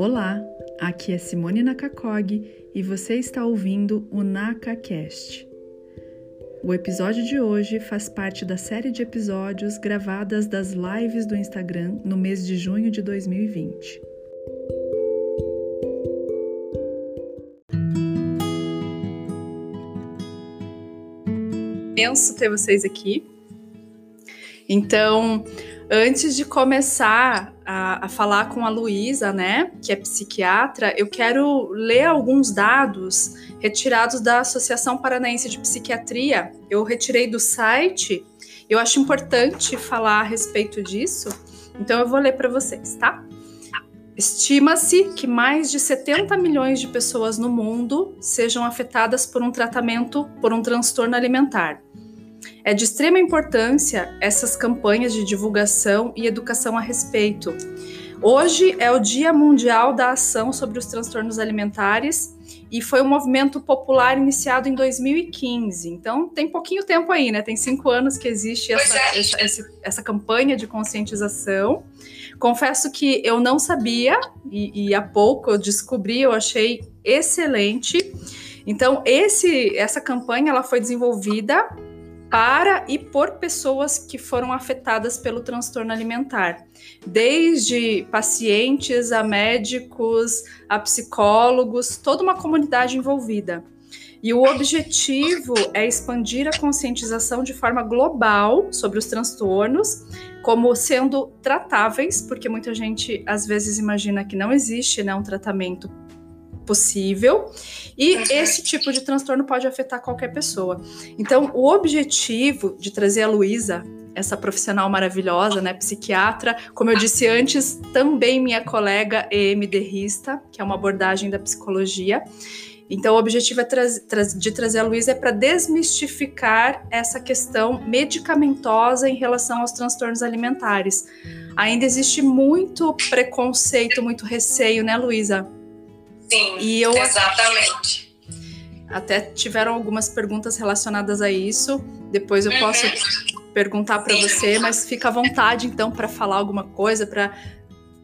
Olá, aqui é Simone Nakakog e você está ouvindo o NakaCast. O episódio de hoje faz parte da série de episódios gravadas das lives do Instagram no mês de junho de 2020. Penso ter vocês aqui. Então, antes de começar a, a falar com a Luísa, né, que é psiquiatra, eu quero ler alguns dados retirados da Associação Paranaense de Psiquiatria. Eu retirei do site, eu acho importante falar a respeito disso, então eu vou ler para vocês, tá? Estima-se que mais de 70 milhões de pessoas no mundo sejam afetadas por um tratamento por um transtorno alimentar. É de extrema importância essas campanhas de divulgação e educação a respeito. Hoje é o Dia Mundial da Ação sobre os Transtornos Alimentares e foi um movimento popular iniciado em 2015. Então tem pouquinho tempo aí, né? Tem cinco anos que existe essa, é. essa, essa, essa, campanha de conscientização. Confesso que eu não sabia e, e há pouco eu descobri, eu achei excelente. Então esse, essa campanha ela foi desenvolvida para e por pessoas que foram afetadas pelo transtorno alimentar, desde pacientes a médicos, a psicólogos, toda uma comunidade envolvida. E o objetivo é expandir a conscientização de forma global sobre os transtornos, como sendo tratáveis, porque muita gente às vezes imagina que não existe né, um tratamento possível. E uhum. esse tipo de transtorno pode afetar qualquer pessoa. Então, o objetivo de trazer a Luísa, essa profissional maravilhosa, né, psiquiatra, como eu disse antes, também minha colega EM Derrista, que é uma abordagem da psicologia. Então, o objetivo é tra tra de trazer a Luísa é para desmistificar essa questão medicamentosa em relação aos transtornos alimentares. Ainda existe muito preconceito, muito receio, né, Luísa? Sim, e eu exatamente. Até tiveram algumas perguntas relacionadas a isso. Depois eu uhum. posso perguntar para você, mas fica à vontade então para falar alguma coisa, para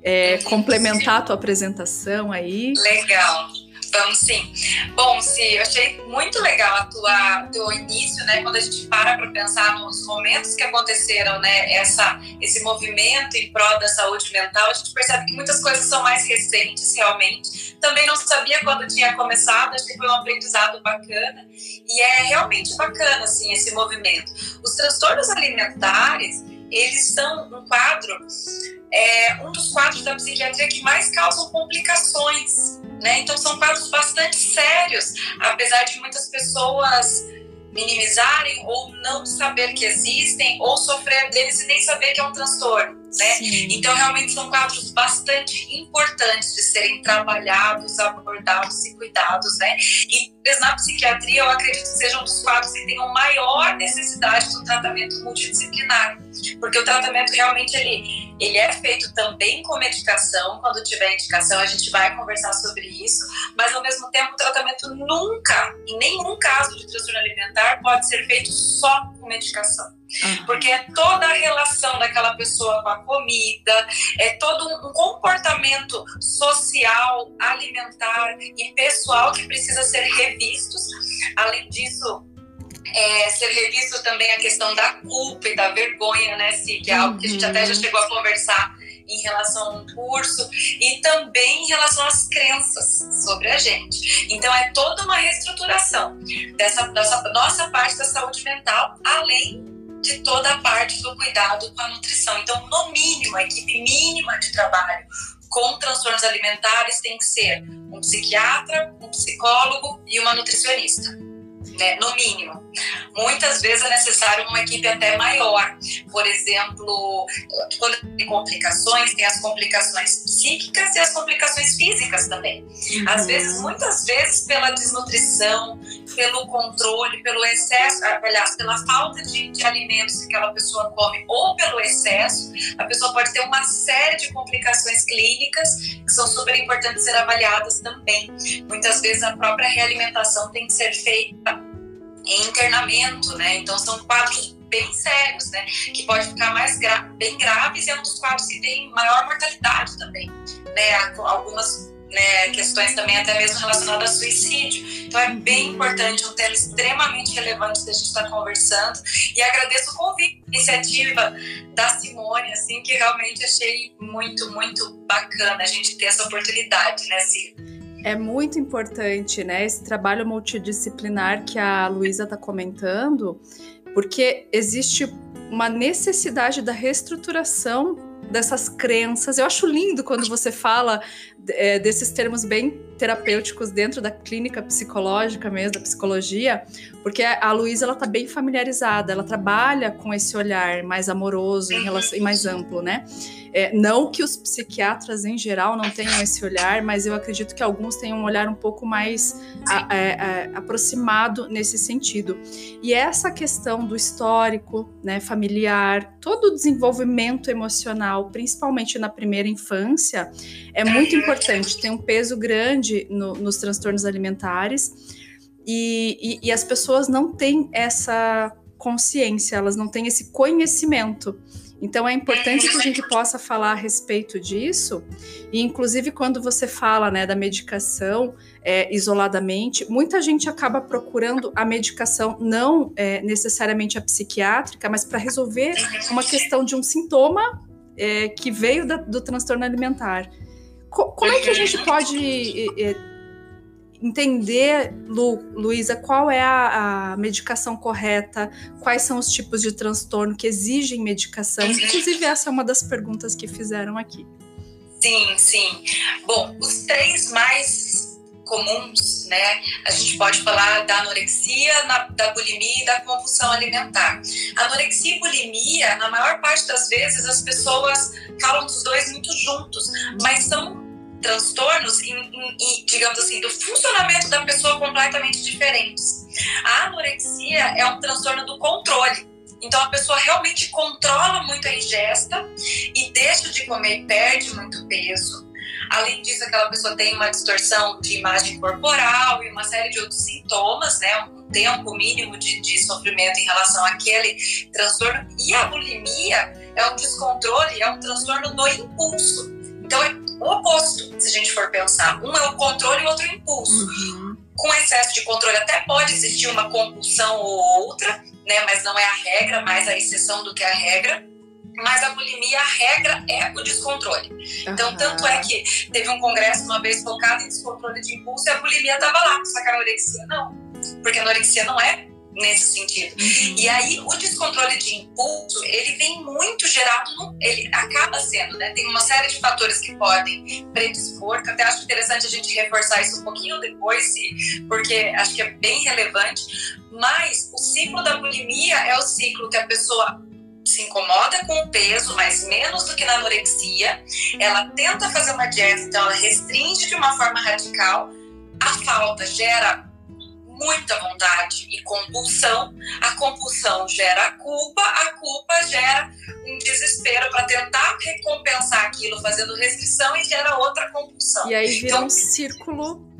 é, complementar a tua apresentação aí. Legal. Vamos sim. Bom, sim, eu achei muito legal a tua teu início, né? Quando a gente para para pensar nos momentos que aconteceram, né? Essa esse movimento em prol da saúde mental, a gente percebe que muitas coisas são mais recentes, realmente. Também não sabia quando tinha começado, acho que foi um aprendizado bacana e é realmente bacana assim esse movimento. Os transtornos alimentares eles são um quadro, é, um dos quadros da psiquiatria que mais causam complicações né? Então são quadros bastante sérios, apesar de muitas pessoas minimizarem ou não saber que existem ou sofrer deles e nem saber que é um transtorno, né? Então realmente são quadros bastante importantes de serem trabalhados, abordados e cuidados, né? E na psiquiatria eu acredito que sejam um dos quadros que tenham maior necessidade do tratamento multidisciplinar, porque o tratamento realmente ele ele é feito também com medicação, quando tiver indicação a gente vai conversar sobre isso, mas ao mesmo tempo o tratamento nunca, em nenhum caso de transtorno alimentar, pode ser feito só com medicação. Porque é toda a relação daquela pessoa com a comida, é todo um comportamento social, alimentar e pessoal que precisa ser revistos. Além disso, é, ser revisto também a questão da culpa e da vergonha, né, Si? Que é algo que a gente até já uhum. chegou a conversar em relação ao curso e também em relação às crenças sobre a gente. Então é toda uma reestruturação dessa, dessa nossa parte da saúde mental, além de toda a parte do cuidado com a nutrição. Então, no mínimo, a equipe mínima de trabalho com transtornos alimentares tem que ser um psiquiatra, um psicólogo e uma nutricionista né, no mínimo. Muitas vezes é necessário uma equipe até maior. Por exemplo, quando tem complicações, tem as complicações psíquicas e as complicações físicas também. Uhum. Às vezes, muitas vezes, pela desnutrição, pelo controle, pelo excesso, aliás, pela falta de, de alimentos que aquela pessoa come ou pelo excesso, a pessoa pode ter uma série de complicações clínicas que são super importantes ser avaliadas também. Muitas vezes a própria realimentação tem que ser feita em internamento, né? Então são quadros bem sérios, né? Que pode ficar mais gra bem graves e é um dos quadros que tem maior mortalidade também né, algumas né, questões também até mesmo relacionadas ao suicídio. Então é bem uhum. importante, um tema extremamente relevante que a gente está conversando. E agradeço o convite, a iniciativa da Simone, assim, que realmente achei muito, muito bacana a gente ter essa oportunidade, né, Ciro? É muito importante, né, esse trabalho multidisciplinar que a Luísa está comentando, porque existe uma necessidade da reestruturação dessas crenças. Eu acho lindo quando você fala é, desses termos bem terapêuticos dentro da clínica psicológica mesmo, da psicologia, porque a Luísa ela tá bem familiarizada, ela trabalha com esse olhar mais amoroso em relação, e mais amplo, né? É, não que os psiquiatras em geral não tenham esse olhar, mas eu acredito que alguns tenham um olhar um pouco mais a, é, é, aproximado nesse sentido. E essa questão do histórico, né, familiar, todo o desenvolvimento emocional, principalmente na primeira infância, é muito importante, tem um peso grande no, nos transtornos alimentares. E, e, e, as pessoas não têm essa consciência, elas não têm esse conhecimento. Então é importante que a gente possa falar a respeito disso, e inclusive quando você fala né, da medicação é, isoladamente, muita gente acaba procurando a medicação não é, necessariamente a psiquiátrica, mas para resolver uma questão de um sintoma é, que veio da, do transtorno alimentar. Co como é que a gente pode é, entender, Lu, Luísa, qual é a, a, medicação correta, quais são os tipos de transtorno que exigem medicação. Uhum. Inclusive, essa é uma das perguntas que fizeram aqui. Sim, sim. Bom, os três mais comuns, né? A gente pode falar da anorexia, na, da bulimia e da compulsão alimentar. Anorexia e bulimia, na maior parte das vezes, as pessoas falam dos dois muito juntos, mas são transtornos, em, em, em, digamos assim, do funcionamento da pessoa completamente diferentes. A anorexia é um transtorno do controle. Então a pessoa realmente controla muito a ingesta e deixa de comer e perde muito peso. Além disso, aquela pessoa tem uma distorção de imagem corporal e uma série de outros sintomas, né? Um tempo mínimo de, de sofrimento em relação àquele transtorno. E a bulimia é um descontrole, é um transtorno do impulso. Então é o oposto, se a gente for pensar. Um é o controle e o outro é o impulso. Uhum. Com excesso de controle até pode existir uma compulsão ou outra, né? Mas não é a regra, mais a exceção do que a regra. Mas a bulimia, a regra é o descontrole. Então, uhum. tanto é que teve um congresso uma vez focado em descontrole de impulso e a bulimia estava lá, só que a anorexia não. Porque a anorexia não é nesse sentido. Uhum. E aí o descontrole de impulso, ele vem muito gerado no, ele acaba sendo, né? Tem uma série de fatores que podem predispor, que até acho interessante a gente reforçar isso um pouquinho depois, porque acho que é bem relevante, mas o ciclo da bulimia é o ciclo que a pessoa se incomoda com o peso, mas menos do que na anorexia. Ela tenta fazer uma dieta, então ela restringe de uma forma radical. A falta gera muita vontade e compulsão. A compulsão gera culpa, a culpa gera um desespero para tentar recompensar aquilo fazendo restrição e gera outra compulsão. E aí vira então, um círculo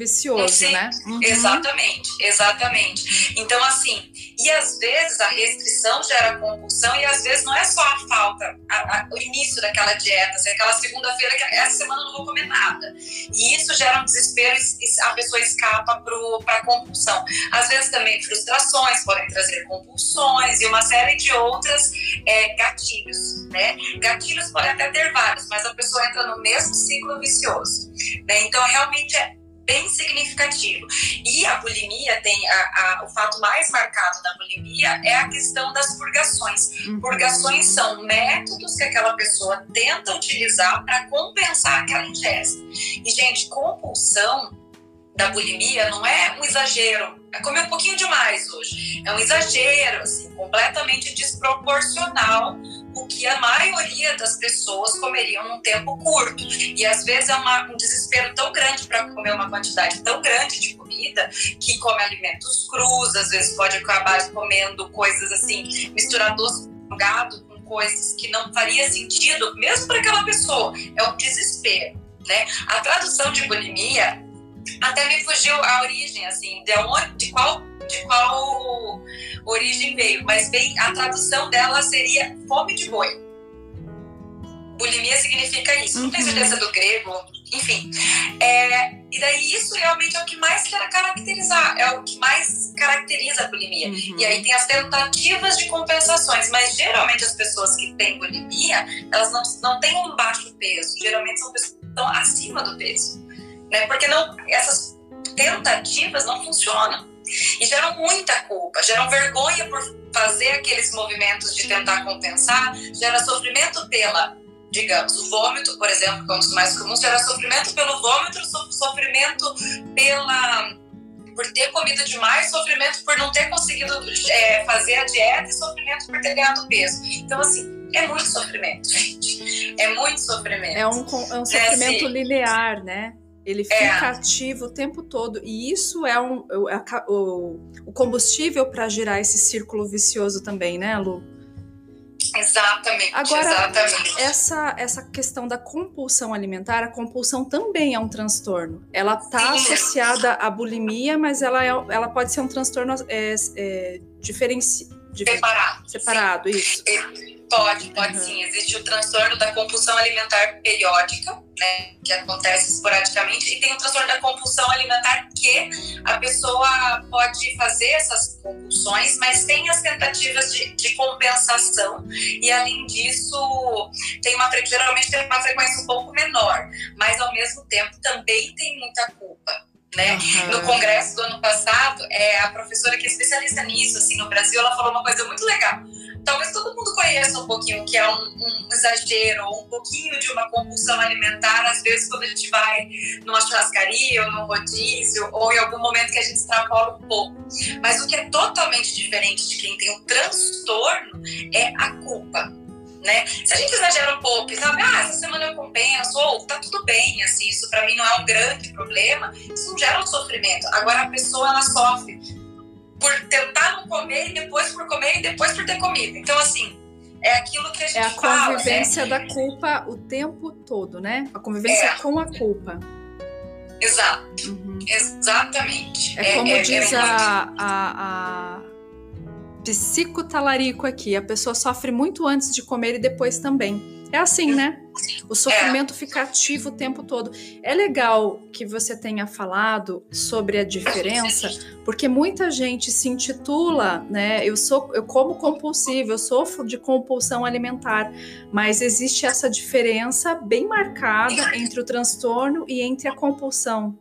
vicioso, Sim, né? Uhum. Exatamente, exatamente. Então, assim, e às vezes a restrição gera compulsão e às vezes não é só a falta, a, a, o início daquela dieta, assim, aquela segunda-feira que essa semana eu não vou comer nada. E isso gera um desespero e a pessoa escapa para a compulsão. Às vezes também frustrações podem trazer compulsões e uma série de outras é, gatilhos, né? Gatilhos podem até ter vários, mas a pessoa entra no mesmo ciclo vicioso. Né? Então, realmente é bem significativo. E a bulimia tem a, a, o fato mais marcado da bulimia é a questão das purgações. Uhum. Purgações são métodos que aquela pessoa tenta utilizar para compensar aquela ingesta. E, gente, compulsão da bulimia não é um exagero. É comer um pouquinho demais hoje. É um exagero, assim, completamente desproporcional o que a maioria das pessoas comeriam num tempo curto. E às vezes é uma, um desespero tão grande para comer uma quantidade tão grande de comida que come alimentos crus, às vezes pode acabar comendo coisas assim, misturar doce com gado com coisas que não faria sentido, mesmo para aquela pessoa. É um desespero. Né? A tradução de bulimia até me fugiu a origem, assim, de onde, de qual de qual origem veio, mas bem, a tradução dela seria fome de boi. Bulimia significa isso. Uhum. Não tenho certeza do grego, enfim. É, e daí isso realmente é o que mais quer caracterizar, é o que mais caracteriza a bulimia. Uhum. E aí tem as tentativas de compensações, mas geralmente as pessoas que têm bulimia, elas não, não têm um baixo peso, geralmente são pessoas que estão acima do peso. Né? Porque não, essas tentativas não funcionam. E geram muita culpa, geram vergonha por fazer aqueles movimentos de tentar compensar, gera sofrimento pela, digamos, o vômito, por exemplo, que é um dos mais comuns, gera sofrimento pelo vômito, sofrimento pela por ter comido demais, sofrimento por não ter conseguido é, fazer a dieta e sofrimento por ter ganhado peso. Então, assim, é muito sofrimento, gente. É muito sofrimento. É um, é um sofrimento é, assim, linear, né? Ele fica é. ativo o tempo todo e isso é um, é o, o combustível para girar esse círculo vicioso também, né, Lu? Exatamente. Agora, exatamente. Essa, essa questão da compulsão alimentar, a compulsão também é um transtorno. Ela está associada à bulimia, mas ela, é, ela pode ser um transtorno é, é, diferenci... separado. Separado, sim. isso. Pode, pode uhum. sim. Existe o transtorno da compulsão alimentar periódica, né, que acontece esporadicamente, e tem o transtorno da compulsão alimentar que a pessoa pode fazer essas compulsões, mas tem as tentativas de, de compensação, e além disso, tem uma, geralmente tem uma frequência um pouco menor, mas ao mesmo tempo também tem muita culpa. Né? Uhum. No congresso do ano passado, é, a professora que é especialista nisso, assim, no Brasil, ela falou uma coisa muito legal talvez todo mundo conheça um pouquinho o que é um, um, exagero ou um pouquinho de uma compulsão alimentar, às vezes quando a gente vai numa churrascaria ou num rodízio ou em algum momento que a gente extrapola um pouco. Mas o que é totalmente diferente de quem tem um transtorno é a culpa. Né? Se a gente exagera um pouco e sabe, ah, essa semana eu compenso, ou tá tudo bem, assim, isso para mim não é um grande problema, isso não gera um sofrimento. Agora a pessoa ela sofre por tentar não comer e depois por comer e depois por ter comido. Então, assim, é aquilo que a gente É a fala, convivência né? da culpa o tempo todo, né? A convivência é. com a culpa. Exato. Uhum. Exatamente. É, é como é, diz é a, muito... a, a psicotalarico aqui. A pessoa sofre muito antes de comer e depois também. É assim, né? O sofrimento é. fica ativo o tempo todo. É legal que você tenha falado sobre a diferença, porque muita gente se intitula, né? Eu sou, eu como compulsivo, eu sofro de compulsão alimentar, mas existe essa diferença bem marcada entre o transtorno e entre a compulsão.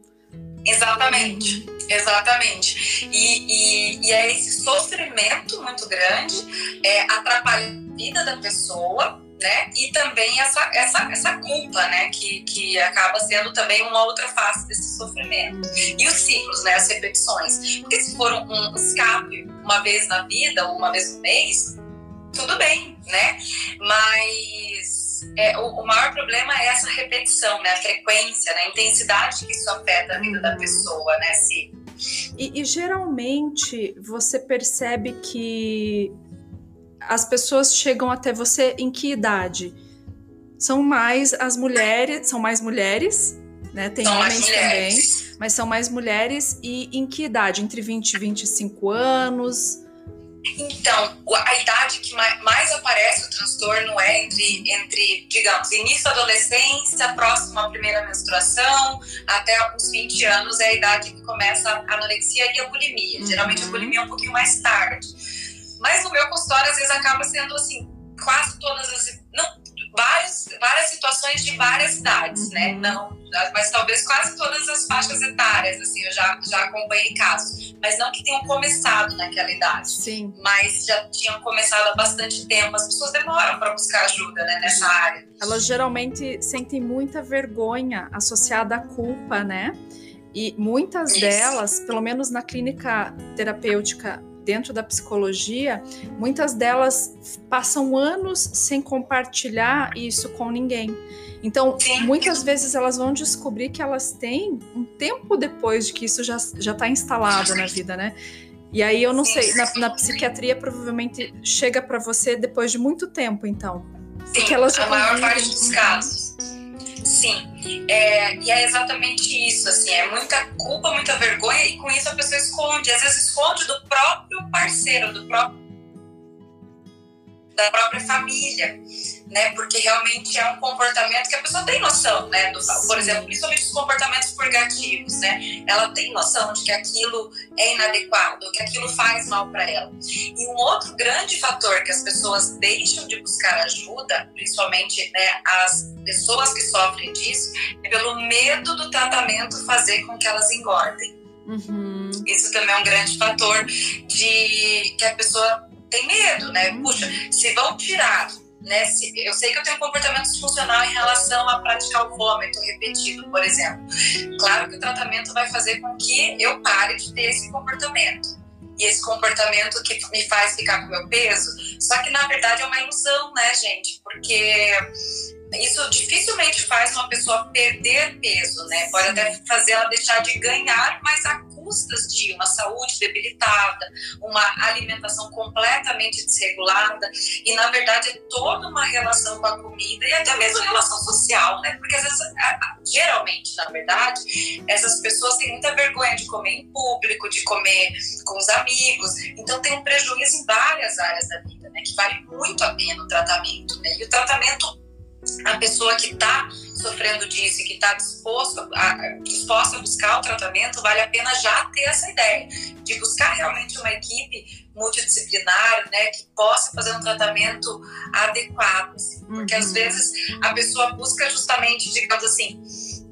Exatamente, exatamente. E, e, e é esse sofrimento muito grande, é, atrapalha a vida da pessoa né? E também essa, essa, essa culpa, né? Que, que acaba sendo também uma outra face desse sofrimento. E os ciclos, né? As repetições. Porque se for um, escape uma vez na vida ou uma vez no mês, tudo bem, né? Mas é, o, o, maior problema é essa repetição, né? A frequência, né? a intensidade que isso afeta a vida da pessoa, né? Se... E, e geralmente você percebe que as pessoas chegam até você em que idade? São mais as mulheres, são mais mulheres, né? Tem são homens também, mas são mais mulheres e em que idade? Entre 20 e 25 anos? Então, a idade que mais aparece o transtorno é entre, entre digamos, início da adolescência, próximo à primeira menstruação, até os 20 anos é a idade que começa a anorexia e a bulimia. Uhum. Geralmente a bulimia é um pouquinho mais tarde. Mas no meu consultório, às vezes, acaba sendo assim, quase todas as. Não, várias, várias situações de várias idades, né? Uhum. Não, mas talvez quase todas as faixas etárias, assim, eu já, já acompanhei casos. Mas não que tenham começado naquela idade. Sim. Mas já tinham começado há bastante tempo. As pessoas demoram para buscar ajuda, né, nessa área. Elas geralmente sentem muita vergonha associada à culpa, né? E muitas Isso. delas, pelo menos na clínica terapêutica dentro da psicologia, muitas delas passam anos sem compartilhar isso com ninguém. Então, muitas vezes elas vão descobrir que elas têm um tempo depois de que isso já está instalado na vida, né? E aí eu não sei, na, na psiquiatria provavelmente chega para você depois de muito tempo, então. Sim, porque elas a maior parte dos casos. Sim, é, e é exatamente isso, assim, é muita culpa, muita vergonha, e com isso a pessoa esconde, às vezes esconde do próprio parceiro, do próprio da própria família, né? Porque realmente é um comportamento que a pessoa tem noção, né? Do, por exemplo, principalmente os comportamentos purgativos, né? Ela tem noção de que aquilo é inadequado, que aquilo faz mal para ela. E um outro grande fator que as pessoas deixam de buscar ajuda, principalmente né, as pessoas que sofrem disso, é pelo medo do tratamento fazer com que elas engordem. Uhum. Isso também é um grande fator de que a pessoa tem medo, né? Uhum. Puxa, se vão tirar né? Se, eu sei que eu tenho um comportamento disfuncional em relação a praticar o vômito repetido, por exemplo. Claro que o tratamento vai fazer com que eu pare de ter esse comportamento. E esse comportamento que me faz ficar com o meu peso, só que na verdade é uma ilusão, né, gente? Porque isso dificilmente faz uma pessoa perder peso, né? Pode até fazer ela deixar de ganhar, mas a custas de uma saúde debilitada, uma alimentação completamente desregulada e na verdade é toda uma relação com a comida e até mesmo relação social, né? Porque às vezes, geralmente, na verdade, essas pessoas têm muita vergonha de comer em público, de comer com os amigos, então tem um prejuízo em várias áreas da vida, né? Que vale muito a pena o tratamento, né? E o tratamento a pessoa que está sofrendo disso e que está disposta a, buscar o tratamento, vale a pena já ter essa ideia de buscar realmente uma equipe multidisciplinar, né, que possa fazer um tratamento adequado, assim, porque uhum. às vezes a pessoa busca justamente, digamos assim,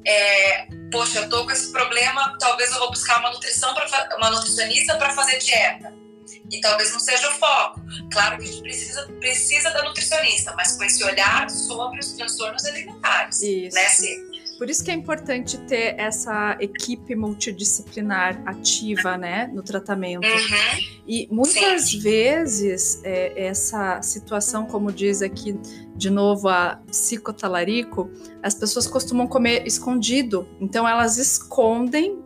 é, poxa, eu tô com esse problema, talvez eu vou buscar uma nutrição para uma nutricionista para fazer dieta e talvez não seja o foco. Claro que a gente precisa, precisa da nutricionista, mas com esse olhar sobre os transtornos alimentares. Isso. Né, Sim. Por isso que é importante ter essa equipe multidisciplinar ativa, né, no tratamento. Uhum. E muitas Sim. vezes é, essa situação, como diz aqui de novo a psicotalarico, as pessoas costumam comer escondido, então elas escondem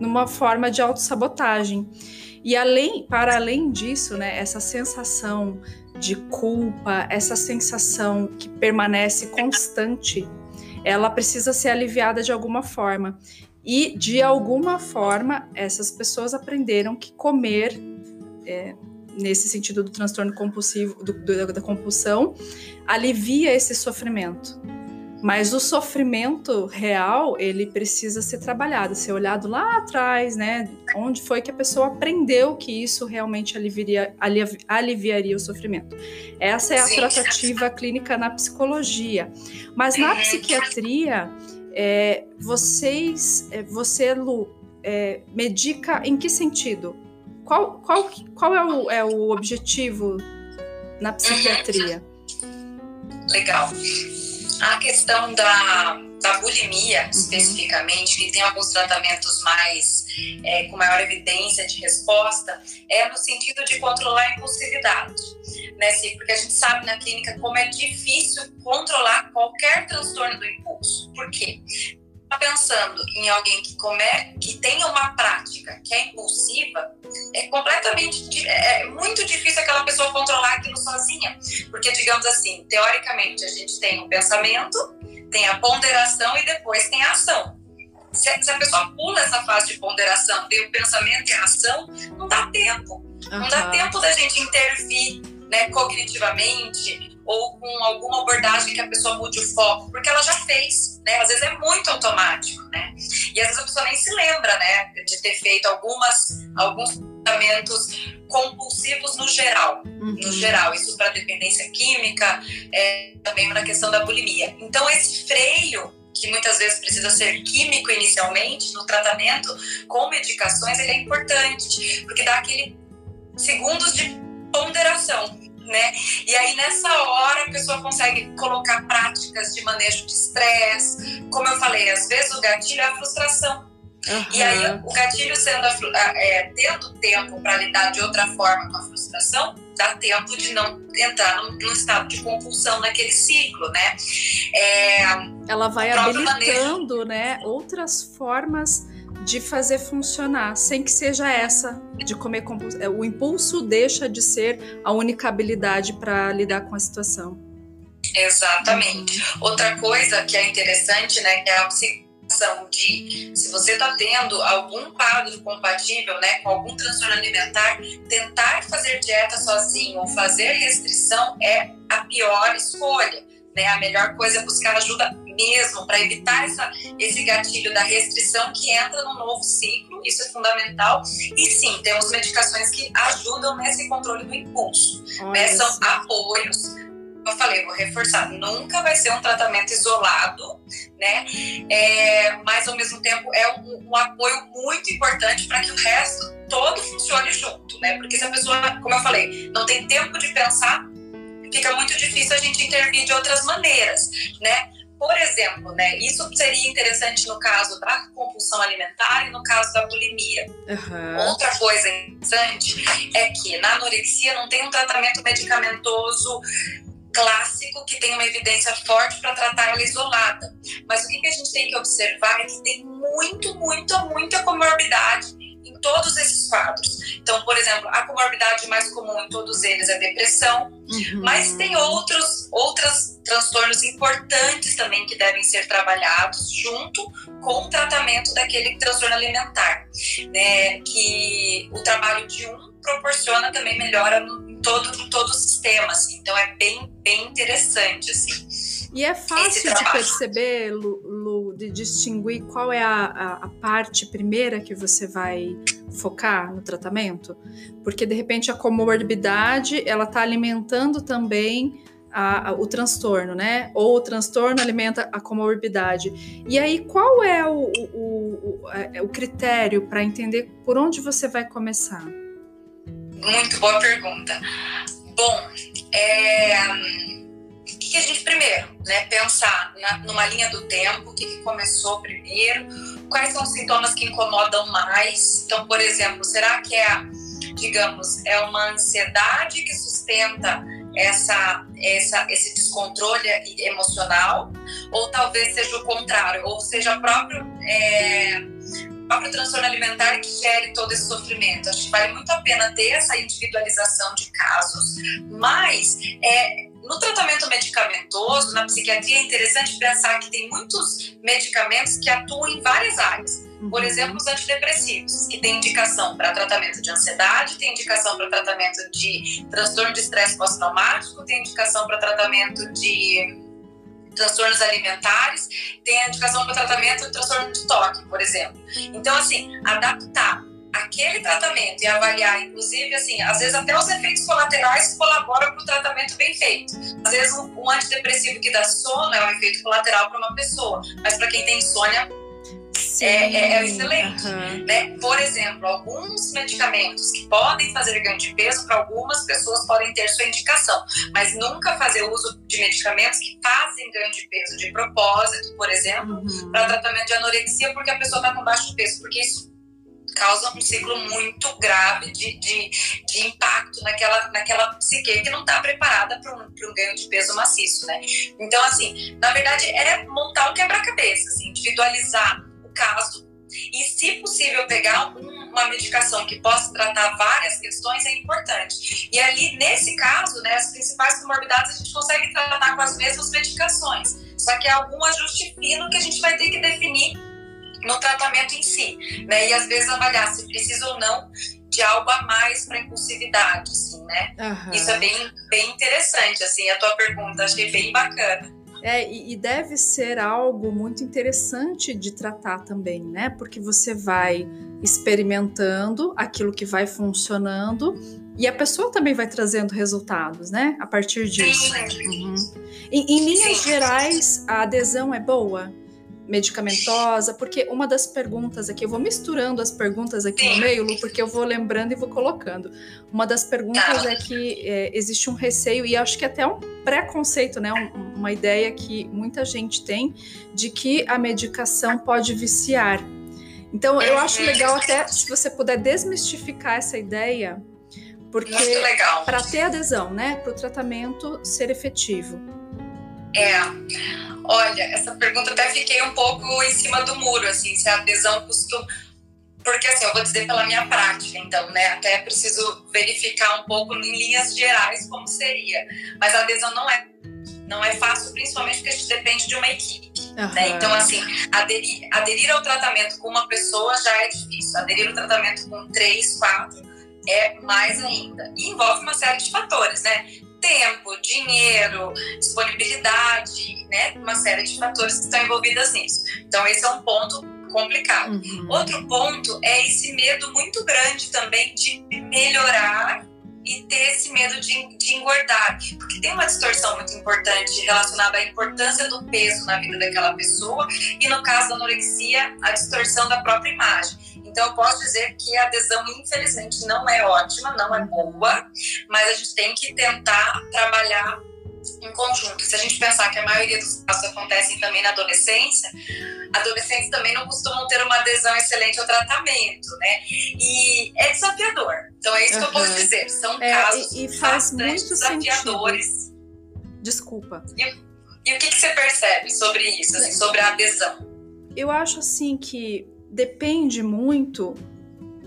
numa forma de autossabotagem. E além, para além disso, né, essa sensação de culpa, essa sensação que permanece constante, ela precisa ser aliviada de alguma forma. E de alguma forma, essas pessoas aprenderam que comer, é, nesse sentido do transtorno compulsivo, do, do, da compulsão, alivia esse sofrimento. Mas o sofrimento real, ele precisa ser trabalhado, ser olhado lá atrás, né? Onde foi que a pessoa aprendeu que isso realmente aliviaria, aliviaria o sofrimento. Essa é a Sim. tratativa clínica na psicologia. Mas na uhum. psiquiatria, é, vocês, é, você, Lu, é, medica em que sentido? Qual, qual, qual é, o, é o objetivo na psiquiatria? Legal. A questão da, da bulimia, uhum. especificamente, que tem alguns tratamentos mais é, com maior evidência de resposta, é no sentido de controlar a impulsividade. Né, porque a gente sabe na clínica como é difícil controlar qualquer transtorno do impulso. Por quê? Tá pensando em alguém que come, que tenha uma prática que é impulsiva, é completamente é muito difícil aquela pessoa controlar aquilo sozinha, porque digamos assim, teoricamente a gente tem o pensamento, tem a ponderação e depois tem a ação. Se, se a pessoa pula essa fase de ponderação, tem o pensamento e a ação, não dá tempo. Uhum. Não dá tempo da gente intervir né, cognitivamente ou com alguma abordagem que a pessoa mude o foco, porque ela já fez, né? Às vezes é muito automático, né? E às vezes a pessoa nem se lembra, né, de ter feito algumas alguns tratamentos compulsivos no geral, uhum. no geral, isso para dependência química, é, também na questão da bulimia. Então esse freio que muitas vezes precisa ser químico inicialmente no tratamento com medicações, ele é importante, porque dá aquele segundos de ponderação né? E aí nessa hora a pessoa consegue colocar práticas de manejo de estresse. Como eu falei, às vezes o gatilho é a frustração. Uhum. E aí o gatilho sendo é, tendo tempo para lidar de outra forma com a frustração, dá tempo de não entrar num, num estado de compulsão naquele ciclo, né? É, Ela vai habilitando, manejo... né, outras formas de fazer funcionar, sem que seja essa de comer compulso. É, o impulso deixa de ser a única habilidade para lidar com a situação. Exatamente. Outra coisa que é interessante, né, que é a psicoação de se você está tendo algum quadro compatível, né, com algum transtorno alimentar, tentar fazer dieta sozinho ou fazer restrição é a pior escolha. Né? A melhor coisa é buscar ajuda mesmo para evitar essa, esse gatilho da restrição que entra no novo ciclo, isso é fundamental. E sim, temos medicações que ajudam nesse controle do impulso. Né? São apoios eu falei, vou reforçar, nunca vai ser um tratamento isolado, né? É, mas ao mesmo tempo é um, um apoio muito importante para que o resto todo funcione junto, né? Porque se a pessoa, como eu falei, não tem tempo de pensar, fica muito difícil a gente intervir de outras maneiras, né? Por exemplo, né, isso seria interessante no caso da compulsão alimentar e no caso da bulimia. Uhum. Outra coisa interessante é que na anorexia não tem um tratamento medicamentoso clássico que tem uma evidência forte para tratar ela isolada. Mas o que, que a gente tem que observar é que tem muito, muita, muita comorbidade todos esses quadros. Então, por exemplo, a comorbidade mais comum em todos eles é depressão, uhum. mas tem outros, outros transtornos importantes também que devem ser trabalhados junto com o tratamento daquele transtorno alimentar, né? Que o trabalho de um proporciona também melhora em todo, em todo o sistema, assim. Então é bem, bem interessante, assim. E é fácil de perceber, Lu, Lu, de distinguir qual é a, a, a, parte primeira que você vai focar no tratamento? Porque, de repente, a comorbidade, ela está alimentando também a, o transtorno, né? Ou o transtorno alimenta a comorbidade. E aí, qual é o, o, o, é, o critério para entender por onde você vai começar? Muito boa pergunta. Bom, é o que, a gente primeiro, né, pensar na, numa linha do tempo, o que, que começou primeiro, quais são os sintomas que incomodam mais. Então, por exemplo, será que é, digamos, é uma ansiedade que sustenta essa, essa, esse descontrole emocional, ou talvez seja o contrário, ou seja, próprio, é, próprio transtorno alimentar que gere todo esse sofrimento. Acho que vale muito a pena ter essa individualização de casos, mas é, no tratamento medicamentoso, na psiquiatria, é interessante pensar que tem muitos medicamentos que atuam em várias áreas. Por uhum. exemplo, os antidepressivos, que têm indicação para tratamento de ansiedade, tem indicação para tratamento de transtorno de estresse pós-traumático, tem indicação para tratamento de transtornos alimentares, tem indicação para tratamento de transtorno de toque, por exemplo. Então, assim, adaptar aquele tratamento e avaliar, inclusive, assim, às vezes até os efeitos colaterais colaboram para o tratamento bem feito. Às vezes um, um, antidepressivo que dá sono é um efeito colateral para uma pessoa, mas para quem tem insônia é, é, é, excelente. Uhum. Né? Por exemplo, alguns medicamentos que podem fazer ganho de peso, para algumas pessoas podem ter sua indicação, mas nunca fazer uso de medicamentos que fazem ganho de peso de propósito, por exemplo, uhum. para tratamento de anorexia, porque a pessoa está com baixo peso, porque isso causa um ciclo muito grave de, de, de impacto naquela, naquela psique que não está preparada para um, um, ganho de peso maciço, né? Então, assim, na verdade, é montar um quebra-cabeça, assim, individualizar o caso e, se possível, pegar um, uma medicação que possa tratar várias questões é importante. E ali, nesse caso, né, as principais comorbidades a gente consegue tratar com as mesmas medicações, só que é algum ajuste fino que a gente vai ter que definir no tratamento em si, né? E às vezes avaliar se precisa ou não de algo a mais para impulsividade, assim, né? Uhum. Isso é bem, bem interessante, assim, a tua pergunta, achei bem bacana. É, e deve ser algo muito interessante de tratar também, né? Porque você vai experimentando aquilo que vai funcionando e a pessoa também vai trazendo resultados, né? A partir disso. Sim. Uhum. Em, em linhas Sim. gerais, a adesão é boa? Medicamentosa, porque uma das perguntas aqui, eu vou misturando as perguntas aqui no meio, Lu, porque eu vou lembrando e vou colocando. Uma das perguntas é que é, existe um receio, e acho que até um preconceito, né? Um, uma ideia que muita gente tem de que a medicação pode viciar. Então, eu acho legal até se você puder desmistificar essa ideia, porque para ter adesão, né, para o tratamento ser efetivo. É. Olha, essa pergunta até fiquei um pouco em cima do muro, assim, se a adesão costuma. Porque, assim, eu vou dizer pela minha prática, então, né? Até preciso verificar um pouco em linhas gerais como seria. Mas a adesão não é, não é fácil, principalmente porque a gente depende de uma equipe. Uhum. Né? Então, assim, aderir, aderir ao tratamento com uma pessoa já é difícil. Aderir ao tratamento com três, quatro é mais ainda. E envolve uma série de fatores, né? Tempo, dinheiro, disponibilidade, né? Uma série de fatores que estão envolvidos nisso. Então, esse é um ponto complicado. Uhum. Outro ponto é esse medo muito grande também de melhorar e ter esse medo de, de engordar. Porque tem uma distorção muito importante relacionada à importância do peso na vida daquela pessoa e, no caso da anorexia, a distorção da própria imagem. Então, eu posso dizer que a adesão, infelizmente, não é ótima, não é boa, mas a gente tem que tentar trabalhar em conjunto. Se a gente pensar que a maioria dos casos acontecem também na adolescência, adolescentes também não costumam ter uma adesão excelente ao tratamento, né? E é desafiador. Então é isso uhum. que eu posso dizer. São é, casos e, e faz muito desafiadores. Sentido. Desculpa. E, e, o que, que você percebe sobre isso, assim, sobre a adesão? Eu acho assim que depende muito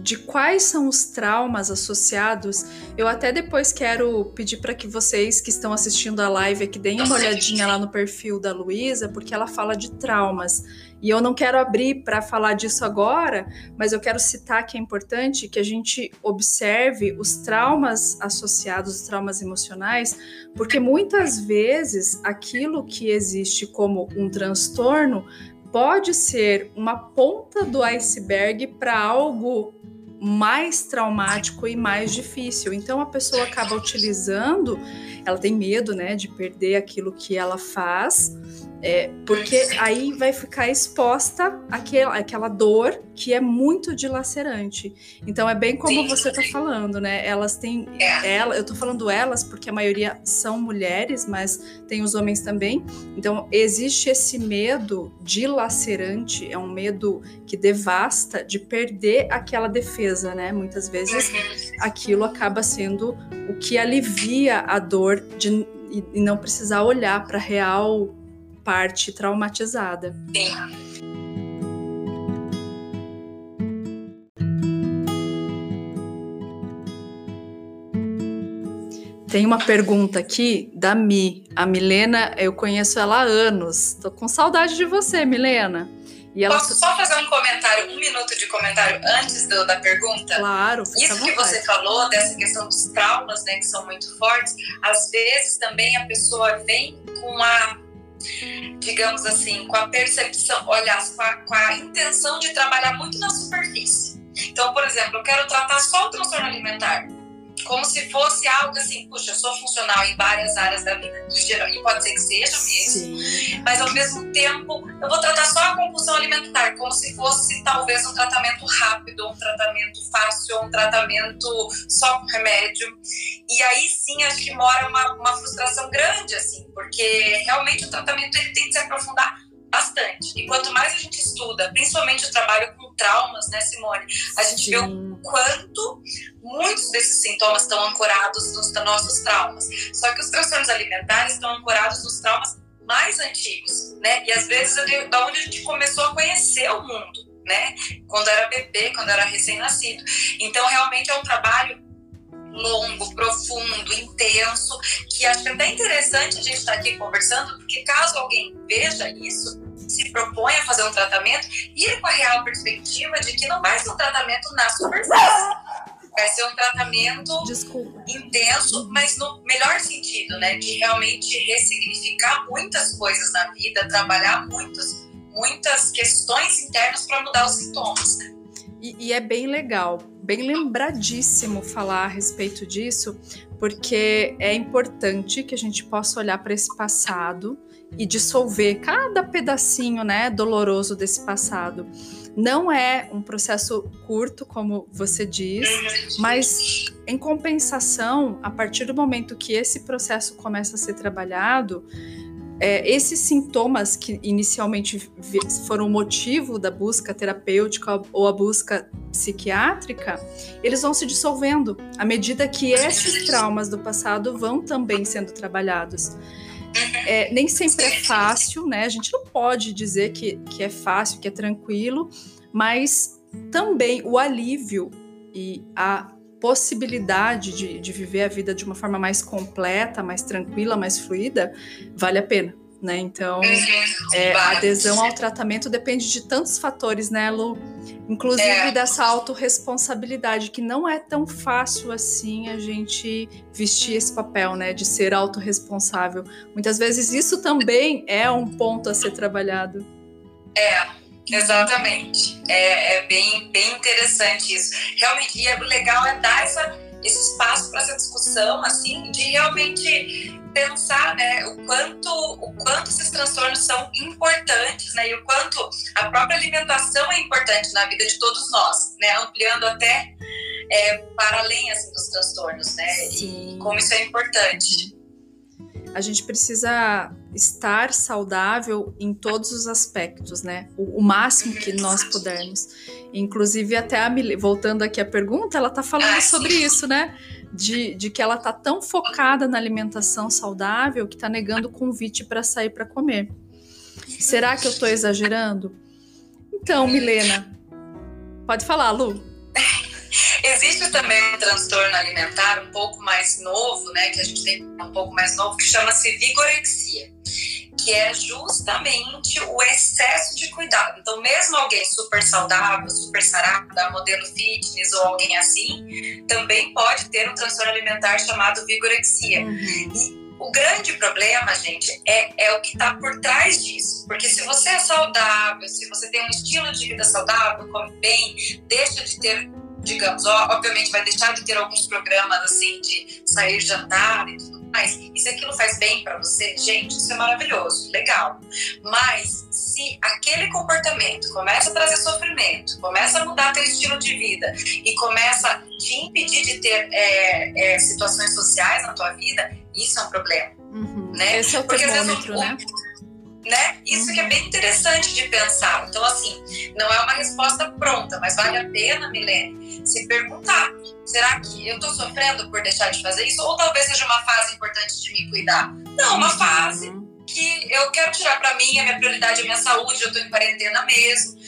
de quais são os traumas associados, eu até depois quero pedir para que vocês que estão assistindo a live aqui deem uma olhadinha lá no perfil da Luísa, porque ela fala de traumas. E eu não quero abrir para falar disso agora, mas eu quero citar que é importante que a gente observe os traumas associados, os traumas emocionais, porque muitas vezes aquilo que existe como um transtorno pode ser uma ponta do iceberg para algo mais traumático e mais difícil. Então a pessoa acaba utilizando, ela tem medo, né, de perder aquilo que ela faz é, porque aí vai ficar exposta àquela, àquela dor que é muito dilacerante. Então é bem como Sim. você está falando, né? Elas têm. É. Ela, eu estou falando elas porque a maioria são mulheres, mas tem os homens também. Então existe esse medo dilacerante, é um medo que devasta de perder aquela defesa, né? Muitas vezes uhum. aquilo acaba sendo o que alivia a dor de e não precisar olhar para a real parte traumatizada. Sim. Tem uma pergunta aqui da Mi. A Milena, eu conheço ela há anos. Tô com saudade de você, Milena. E ela... Posso só fazer um comentário, um minuto de comentário antes do, da pergunta? Claro. Isso que você falou, dessa questão dos traumas, né, que são muito fortes, às vezes também a pessoa vem com a digamos assim, com a percepção, olha, com a, com a intenção de trabalhar muito na superfície. Então, por exemplo, eu quero tratar só o transtorno alimentar como se fosse algo assim, puxa, eu sou funcional em várias áreas da vida, e pode ser que seja mesmo, Sim. mas ao mesmo tempo eu vou tratar só a compulsão alimentar, como se fosse talvez um tratamento rápido, um tratamento fácil, um tratamento só com remédio. E aí sim acho que mora uma, uma frustração grande, assim, porque realmente o tratamento ele tem que se aprofundar bastante. E quanto mais a gente estuda, principalmente o trabalho com traumas, né, Simone, a gente Sim. vê o quanto muitos desses sintomas estão ancorados nos nossos traumas. Só que os transtornos alimentares estão ancorados nos traumas mais antigos, né? E às vezes é da onde a gente começou a conhecer o mundo, né? Quando era bebê, quando era recém-nascido. Então, realmente é um trabalho longo, profundo, intenso, que acho que é até interessante a gente estar aqui conversando, porque caso alguém veja isso, se propõe a fazer um tratamento, ir com a real perspectiva de que não vai ser um tratamento na superfície. Vai ser um tratamento Desculpa. intenso, mas no melhor sentido, né? De realmente ressignificar muitas coisas na vida, trabalhar muitos, muitas questões internas para mudar os sintomas. Né? E, e, é bem legal, bem lembradíssimo falar a respeito disso, porque é importante que a gente possa olhar para esse passado e dissolver cada pedacinho, né, doloroso desse passado. Não é um processo curto, como você diz, mas em compensação, a partir do momento que esse processo começa a ser trabalhado, é, esses sintomas que inicialmente foram o motivo da busca terapêutica ou a busca psiquiátrica, eles vão se dissolvendo à medida que esses traumas do passado vão também sendo trabalhados. É, nem sempre é fácil, né? A gente não pode dizer que, que é fácil, que é tranquilo, mas também o alívio e a possibilidade de, de viver a vida de uma forma mais completa, mais tranquila, mais fluida, vale a pena. Né? Então, É, a adesão ao tratamento depende de tantos fatores, né, Lu? Inclusive é. dessa autorresponsabilidade, que não é tão fácil assim a gente vestir esse papel, né, de ser autorresponsável. Muitas vezes isso também é um ponto a ser trabalhado. É, exatamente. É, é bem, bem interessante isso. Realmente, e o legal é dar essa, esse espaço para essa discussão, assim, de realmente pensar né, o, quanto, o quanto esses transtornos são importantes né, e o quanto a própria alimentação é importante na vida de todos nós, né, ampliando até é, para além assim, dos transtornos, né, Sim. e como isso é importante. A gente precisa estar saudável em todos os aspectos, né? O, o máximo que nós pudermos. Inclusive, até a voltando aqui à pergunta, ela está falando ah, sobre isso, né? de, de que ela tá tão focada na alimentação saudável que tá negando o convite para sair para comer. Será que eu estou exagerando? Então, Milena, pode falar, Lu. Existe também um transtorno alimentar um pouco mais novo, né, que a gente tem um pouco mais novo, que chama-se vigorexia que é justamente o excesso de cuidado. Então, mesmo alguém super saudável, super sarada, modelo fitness ou alguém assim, também pode ter um transtorno alimentar chamado vigorexia. Uhum. E o grande problema, gente, é, é o que está por trás disso. Porque se você é saudável, se você tem um estilo de vida saudável, come bem, deixa de ter digamos, obviamente vai deixar de ter alguns programas assim de sair jantar e tudo mais. E se aquilo faz bem para você, gente, isso é maravilhoso, legal. Mas se aquele comportamento começa a trazer sofrimento, começa a mudar teu estilo de vida e começa a te impedir de ter é, é, situações sociais na tua vida, isso é um problema. Uhum. Né? Esse é o Porque, termômetro, vezes, o, né? Né? Isso uhum. que é bem interessante de pensar. Então, assim, não é uma resposta pronta, mas vale a pena, Milene, se perguntar: será que eu estou sofrendo por deixar de fazer isso? Ou talvez seja uma fase importante de me cuidar? Não, uma fase que eu quero tirar para mim, a minha prioridade é a minha saúde, eu estou em quarentena mesmo.